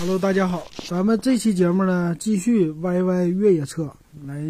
Hello，大家好，咱们这期节目呢，继续 YY 越野车来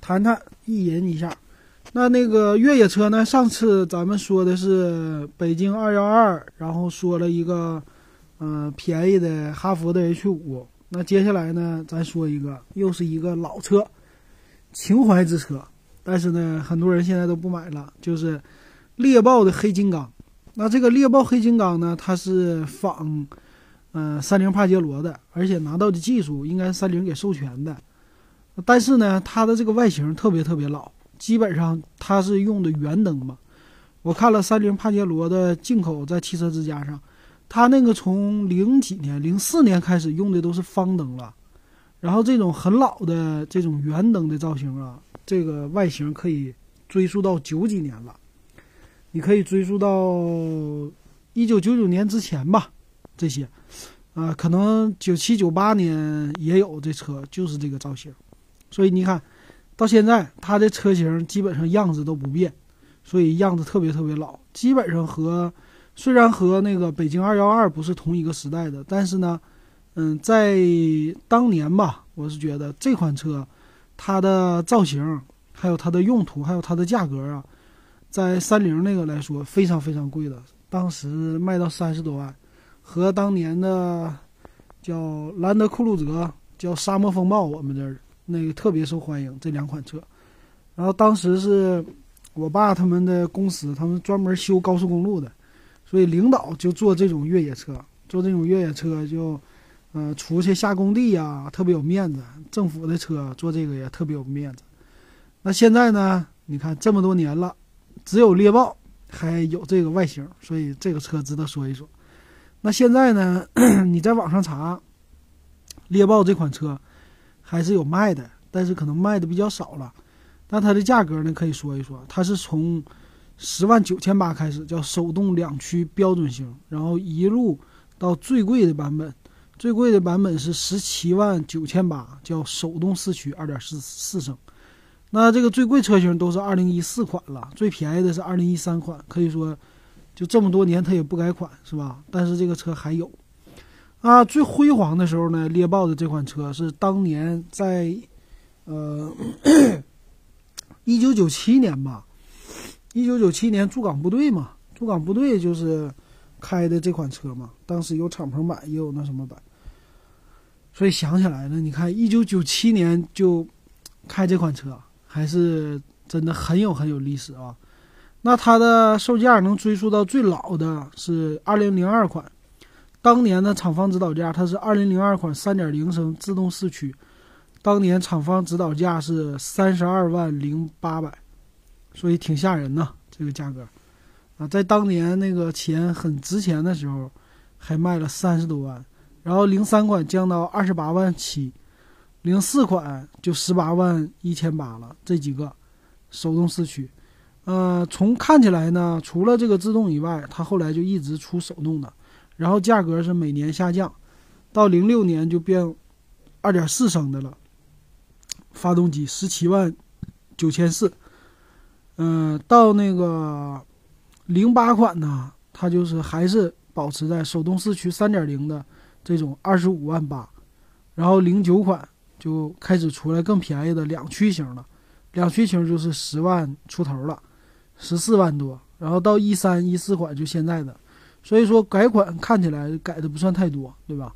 谈谈意淫一下。那那个越野车呢，上次咱们说的是北京212，然后说了一个嗯、便宜的哈弗的 H5。那接下来呢，咱说一个，又是一个老车，情怀之车，但是呢，很多人现在都不买了，就是猎豹的黑金刚。那这个猎豹黑金刚呢，它是仿。嗯，三菱帕杰罗的，而且拿到的技术应该是三菱给授权的，但是呢，它的这个外形特别特别老，基本上它是用的圆灯嘛。我看了三菱帕杰罗的进口在汽车之家上，它那个从零几年、零四年开始用的都是方灯了，然后这种很老的这种圆灯的造型啊，这个外形可以追溯到九几年了，你可以追溯到一九九九年之前吧。这些，啊，可能九七九八年也有这车，就是这个造型，所以你看，到现在它的车型基本上样子都不变，所以样子特别特别老，基本上和虽然和那个北京二幺二不是同一个时代的，但是呢，嗯，在当年吧，我是觉得这款车它的造型，还有它的用途，还有它的价格啊，在三菱那个来说非常非常贵的，当时卖到三十多万。和当年的叫兰德酷路泽、叫沙漠风暴，我们这儿那个特别受欢迎这两款车。然后当时是我爸他们的公司，他们专门修高速公路的，所以领导就坐这种越野车，坐这种越野车就，呃，出去下工地呀，特别有面子。政府的车坐这个也特别有面子。那现在呢？你看这么多年了，只有猎豹还有这个外形，所以这个车值得说一说。那现在呢？你在网上查，猎豹这款车还是有卖的，但是可能卖的比较少了。但它的价格呢，可以说一说，它是从十万九千八开始，叫手动两驱标准型，然后一路到最贵的版本，最贵的版本是十七万九千八，叫手动四驱二点四四升。那这个最贵车型都是二零一四款了，最便宜的是二零一三款，可以说。就这么多年，它也不改款，是吧？但是这个车还有，啊，最辉煌的时候呢，猎豹的这款车是当年在，呃，一九九七年吧，一九九七年驻港部队嘛，驻港部队就是开的这款车嘛。当时有敞篷版，也有那什么版，所以想起来了，你看一九九七年就开这款车，还是真的很有很有历史啊。那它的售价能追溯到最老的是二零零二款，当年的厂方指导价它是二零零二款三点零升自动四驱，当年厂方指导价是三十二万零八百，所以挺吓人呐，这个价格，啊，在当年那个钱很值钱的时候，还卖了三十多万，然后零三款降到二十八万七，零四款就十八万一千八了，这几个手动四驱。呃，从看起来呢，除了这个自动以外，它后来就一直出手动的，然后价格是每年下降，到零六年就变二点四升的了，发动机十七万九千四，嗯，到那个零八款呢，它就是还是保持在手动四驱三点零的这种二十五万八，然后零九款就开始出来更便宜的两驱型了，两驱型就是十万出头了。十四万多，然后到一三一四款就现在的，所以说改款看起来改的不算太多，对吧？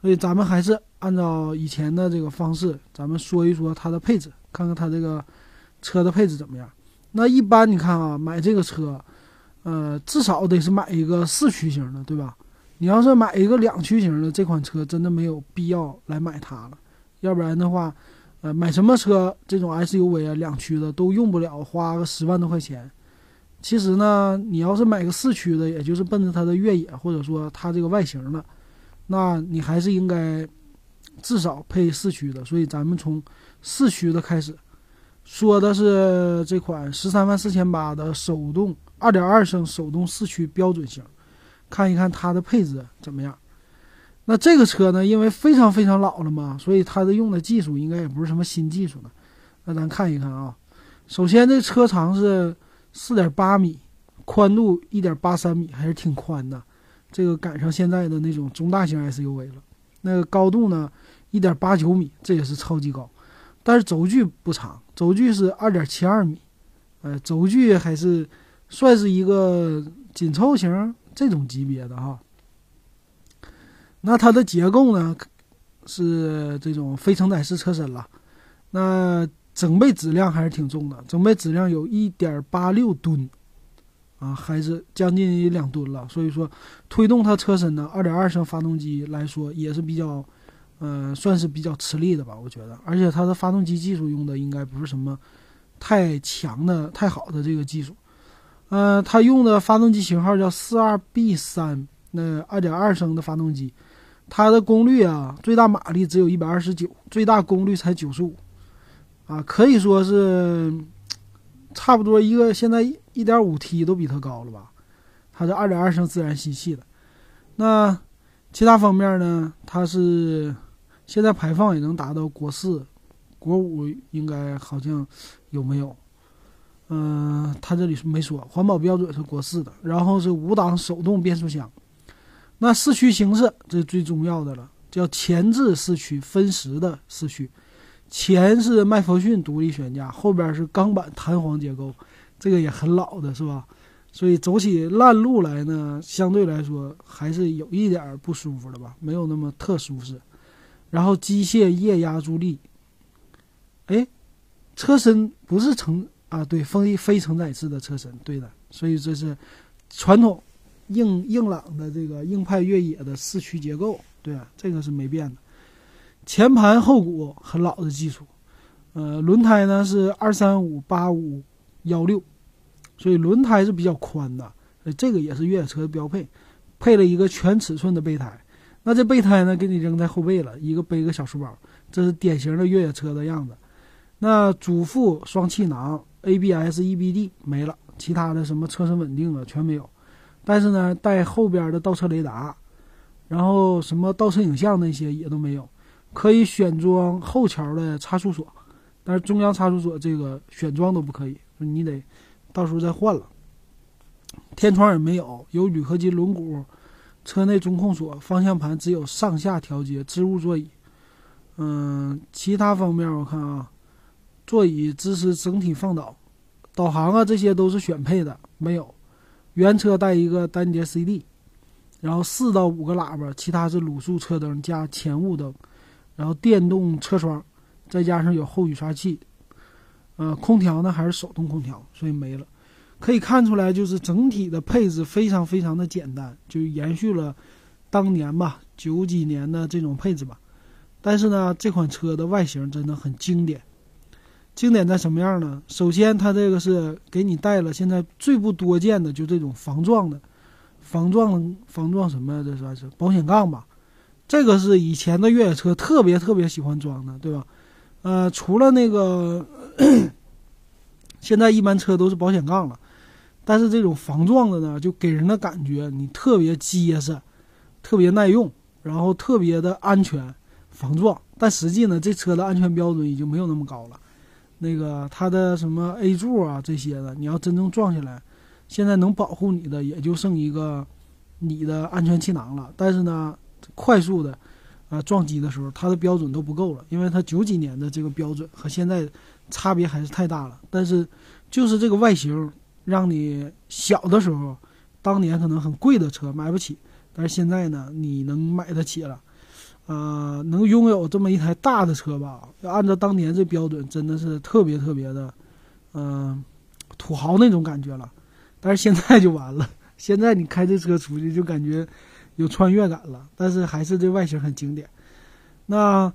所以咱们还是按照以前的这个方式，咱们说一说它的配置，看看它这个车的配置怎么样。那一般你看啊，买这个车，呃，至少得是买一个四驱型的，对吧？你要是买一个两驱型的，这款车真的没有必要来买它了，要不然的话。呃，买什么车这种 SUV 啊，两驱的都用不了，花个十万多块钱。其实呢，你要是买个四驱的，也就是奔着它的越野或者说它这个外形的，那你还是应该至少配四驱的。所以咱们从四驱的开始，说的是这款十三万四千八的手动二点二升手动四驱标准型，看一看它的配置怎么样。那这个车呢，因为非常非常老了嘛，所以它的用的技术应该也不是什么新技术了。那咱看一看啊，首先这车长是四点八米，宽度一点八三米，还是挺宽的。这个赶上现在的那种中大型 SUV 了。那个高度呢，一点八九米，这也是超级高。但是轴距不长，轴距是二点七二米，呃，轴距还是算是一个紧凑型这种级别的哈。那它的结构呢，是这种非承载式车身了。那整备质量还是挺重的，整备质量有一点八六吨，啊，还是将近两吨了。所以说，推动它车身呢，二点二升发动机来说也是比较。呃，算是比较吃力的吧，我觉得。而且它的发动机技术用的应该不是什么太强的、太好的这个技术。呃，它用的发动机型号叫四二 B 三，那二点二升的发动机，它的功率啊，最大马力只有一百二十九，最大功率才九十五，啊，可以说是差不多一个现在一点五 T 都比它高了吧。它是二点二升自然吸气的。那其他方面呢？它是。现在排放也能达到国四、国五，应该好像有没有？嗯，他这里是没说，环保标准是国四的。然后是五档手动变速箱。那四驱形式这是最重要的了，叫前置四驱分时的四驱，前是麦弗逊独立悬架，后边是钢板弹簧结构，这个也很老的是吧？所以走起烂路来呢，相对来说还是有一点不舒服的吧，没有那么特舒适。然后机械液压助力，哎，车身不是承啊，对，非非承载式的车身，对的，所以这是传统硬硬朗的这个硬派越野的四驱结构，对，这个是没变的。前盘后鼓很老的技术，呃，轮胎呢是二三五八五幺六，所以轮胎是比较宽的，这个也是越野车的标配，配了一个全尺寸的备胎。那这备胎呢，给你扔在后背了，一个背个小书包，这是典型的越野车的样子。那主副双气囊，ABS、EBD 没了，其他的什么车身稳定啊全没有。但是呢，带后边的倒车雷达，然后什么倒车影像那些也都没有。可以选装后桥的差速锁，但是中央差速锁这个选装都不可以，你得到时候再换了。天窗也没有，有铝合金轮毂。车内中控锁，方向盘只有上下调节，织物座椅。嗯，其他方面我看啊，座椅支持整体放倒，导航啊这些都是选配的，没有。原车带一个单节 CD，然后四到五个喇叭，其他是卤素车灯加前雾灯，然后电动车窗，再加上有后雨刷器。呃，空调呢还是手动空调，所以没了。可以看出来，就是整体的配置非常非常的简单，就延续了当年吧九几年的这种配置吧。但是呢，这款车的外形真的很经典。经典在什么样呢？首先，它这个是给你带了现在最不多见的，就这种防撞的，防撞防撞什么？这算是保险杠吧？这个是以前的越野车特别特别喜欢装的，对吧？呃，除了那个，现在一般车都是保险杠了。但是这种防撞的呢，就给人的感觉你特别结实，特别耐用，然后特别的安全防撞。但实际呢，这车的安全标准已经没有那么高了。那个它的什么 A 柱啊这些的，你要真正撞下来，现在能保护你的也就剩一个你的安全气囊了。但是呢，快速的啊撞击的时候，它的标准都不够了，因为它九几年的这个标准和现在差别还是太大了。但是就是这个外形。让你小的时候，当年可能很贵的车买不起，但是现在呢，你能买得起了，呃，能拥有这么一台大的车吧？要按照当年这标准，真的是特别特别的，嗯，土豪那种感觉了。但是现在就完了，现在你开这车出去就感觉有穿越感了，但是还是这外形很经典。那。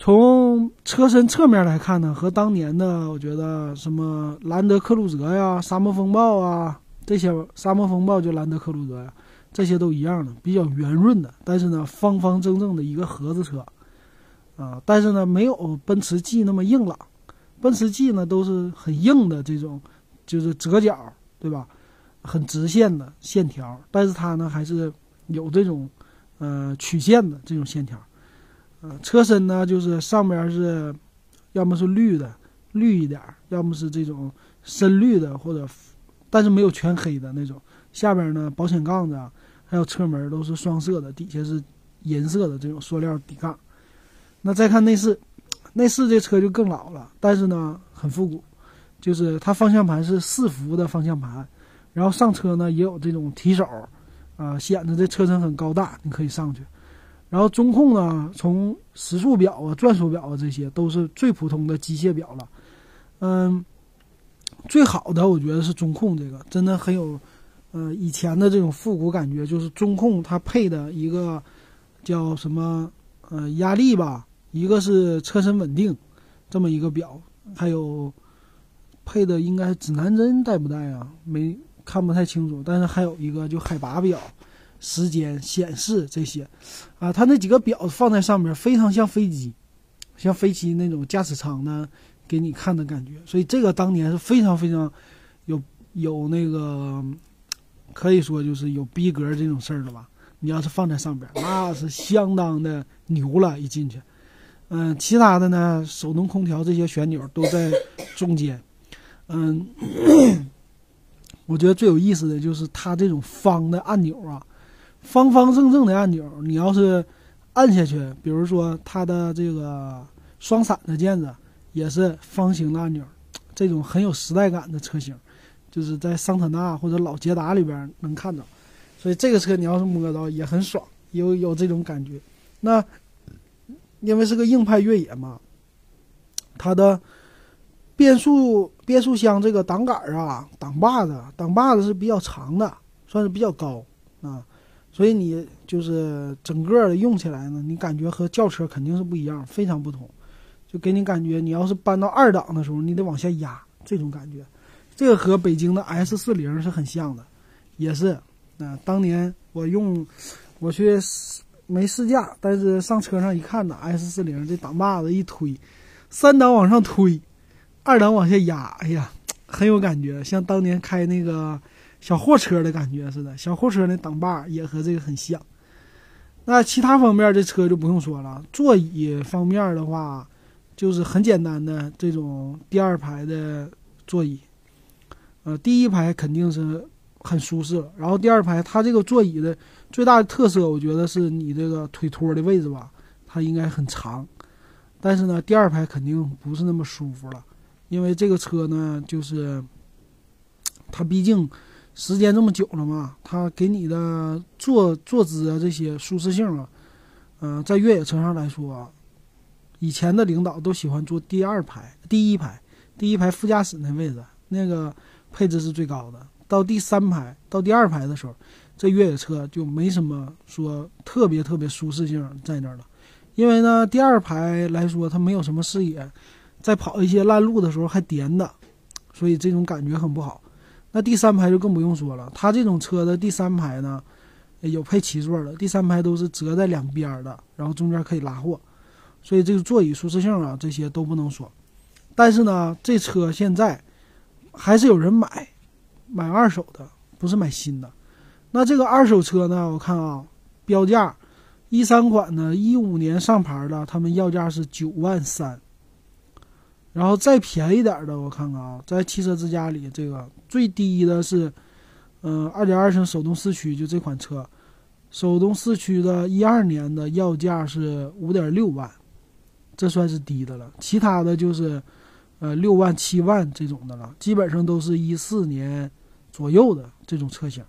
从车身侧面来看呢，和当年的我觉得什么兰德克鲁泽呀、沙漠风暴啊这些，沙漠风暴就兰德克鲁泽呀，这些都一样的，比较圆润的，但是呢方方正正的一个盒子车，啊，但是呢没有奔驰 G 那么硬朗，奔驰 G 呢都是很硬的这种，就是折角，对吧？很直线的线条，但是它呢还是有这种，呃曲线的这种线条。呃，车身呢，就是上边是，要么是绿的，绿一点，要么是这种深绿的，或者，但是没有全黑的那种。下边呢，保险杠子，还有车门都是双色的，底下是银色的这种塑料底杠。那再看内饰，内饰这车就更老了，但是呢很复古，就是它方向盘是四幅的方向盘，然后上车呢也有这种提手，啊，显得这车身很高大，你可以上去。然后中控呢，从时速表啊、转速表啊这些都是最普通的机械表了。嗯，最好的我觉得是中控这个，真的很有，呃，以前的这种复古感觉。就是中控它配的一个叫什么呃压力吧，一个是车身稳定，这么一个表，还有配的应该指南针带不带啊？没看不太清楚。但是还有一个就海拔表。时间显示这些，啊，它那几个表放在上面，非常像飞机，像飞机那种驾驶舱呢给你看的感觉。所以这个当年是非常非常有有那个，可以说就是有逼格这种事儿了吧？你要是放在上边，那是相当的牛了。一进去，嗯，其他的呢，手动空调这些旋钮都在中间，嗯，我觉得最有意思的就是它这种方的按钮啊。方方正正的按钮，你要是按下去，比如说它的这个双闪的键子也是方形的按钮，这种很有时代感的车型，就是在桑塔纳或者老捷达里边能看到。所以这个车你要是摸到也很爽，有有这种感觉。那因为是个硬派越野嘛，它的变速变速箱这个挡杆啊、挡把子、挡把子是比较长的，算是比较高啊。所以你就是整个的用起来呢，你感觉和轿车肯定是不一样，非常不同，就给你感觉，你要是搬到二档的时候，你得往下压这种感觉。这个和北京的 S 四零是很像的，也是啊。当年我用，我去试没试驾，但是上车上一看呢，S 四零这挡把子一推，三档往上推，二档往下压，哎呀，很有感觉，像当年开那个。小货车的感觉似的，小货车那挡把也和这个很像。那其他方面这车就不用说了，座椅方面的话，就是很简单的这种第二排的座椅。呃，第一排肯定是很舒适，然后第二排它这个座椅的最大的特色，我觉得是你这个腿托的位置吧，它应该很长。但是呢，第二排肯定不是那么舒服了，因为这个车呢，就是它毕竟。时间这么久了嘛，它给你的坐坐姿啊这些舒适性啊，嗯，在越野车上来说，以前的领导都喜欢坐第二排、第一排、第一排副驾驶那位置，那个配置是最高的。到第三排、到第二排的时候，这越野车就没什么说特别特别舒适性在那儿了，因为呢，第二排来说它没有什么视野，在跑一些烂路的时候还颠的，所以这种感觉很不好。那第三排就更不用说了，它这种车的第三排呢，有配七座的，第三排都是折在两边的，然后中间可以拉货，所以这个座椅舒适性啊，这些都不能说。但是呢，这车现在还是有人买，买二手的，不是买新的。那这个二手车呢，我看啊，标价一三款的，一五年上牌的，他们要价是九万三。然后再便宜点的，我看看啊，在汽车之家里，这个最低的是，嗯，二点二升手动四驱，就这款车，手动四驱的，一二年的要价是五点六万，这算是低的了。其他的就是，呃，六万、七万这种的了，基本上都是一四年左右的这种车型，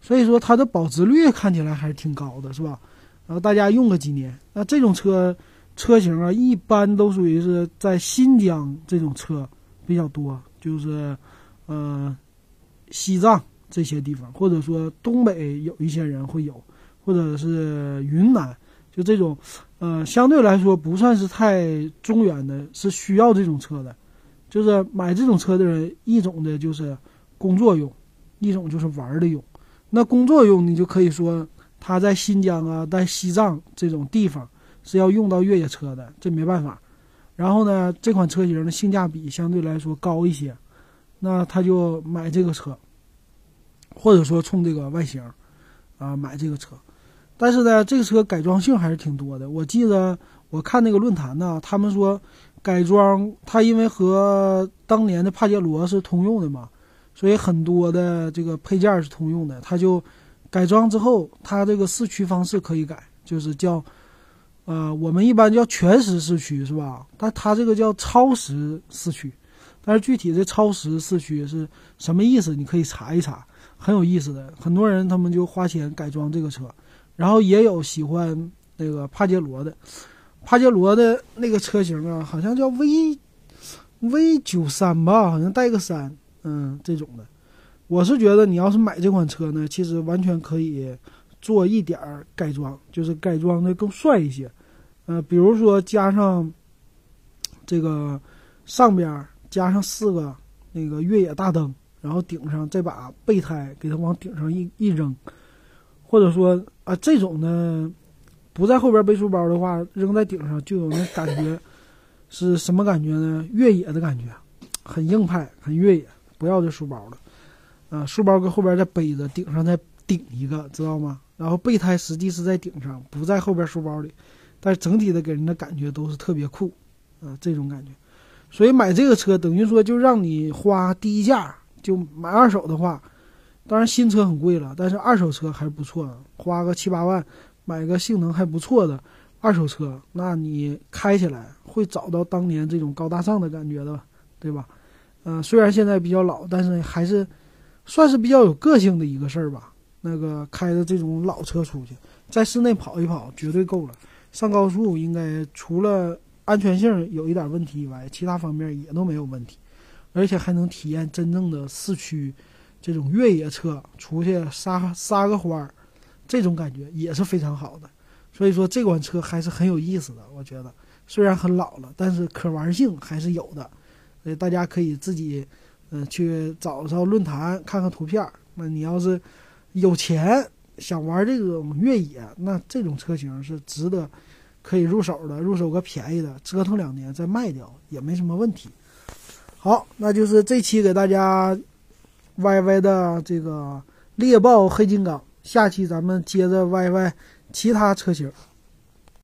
所以说它的保值率看起来还是挺高的，是吧？然后大家用个几年，那这种车。车型啊，一般都属于是在新疆这种车比较多，就是，呃，西藏这些地方，或者说东北有一些人会有，或者是云南，就这种，呃，相对来说不算是太中原的，是需要这种车的，就是买这种车的人，一种的就是工作用，一种就是玩的用。那工作用，你就可以说他在新疆啊，在西藏这种地方。是要用到越野车的，这没办法。然后呢，这款车型的性价比相对来说高一些，那他就买这个车，或者说冲这个外形，啊，买这个车。但是呢，这个车改装性还是挺多的。我记得我看那个论坛呢，他们说改装它因为和当年的帕杰罗是通用的嘛，所以很多的这个配件是通用的，它就改装之后，它这个四驱方式可以改，就是叫，呃，我们一般叫全时四驱是吧？但它这个叫超时四驱，但是具体这超时四驱是什么意思？你可以查一查，很有意思的。很多人他们就花钱改装这个车，然后也有喜欢那个帕杰罗的，帕杰罗的那个车型啊，好像叫 V V 九三吧，好像带个三，嗯，这种的。我是觉得你要是买这款车呢，其实完全可以做一点改装，就是改装的更帅一些。呃，比如说加上这个上边加上四个那个越野大灯，然后顶上再把备胎给它往顶上一一扔，或者说啊这种呢不在后边背书包的话，扔在顶上就有那感觉是什么感觉呢？越野的感觉，很硬派，很越野。不要这书包了。啊，书包搁后边再背着，顶上再顶一个，知道吗？然后备胎实际是在顶上，不在后边书包里，但是整体的给人的感觉都是特别酷，啊，这种感觉。所以买这个车等于说就让你花低价，就买二手的话，当然新车很贵了，但是二手车还是不错的，花个七八万买个性能还不错的二手车，那你开起来会找到当年这种高大上的感觉的，对吧？嗯，虽然现在比较老，但是还是。算是比较有个性的一个事儿吧。那个开着这种老车出去，在室内跑一跑绝对够了。上高速应该除了安全性有一点问题以外，其他方面也都没有问题，而且还能体验真正的四驱这种越野车出去撒撒个欢儿，这种感觉也是非常好的。所以说这款车还是很有意思的，我觉得虽然很老了，但是可玩性还是有的。所以大家可以自己。嗯，去找找论坛看看图片。那你要是有钱想玩这种越野，那这种车型是值得可以入手的，入手个便宜的，折腾两年再卖掉也没什么问题。好，那就是这期给大家 YY 的这个猎豹黑金刚，下期咱们接着 YY 其他车型。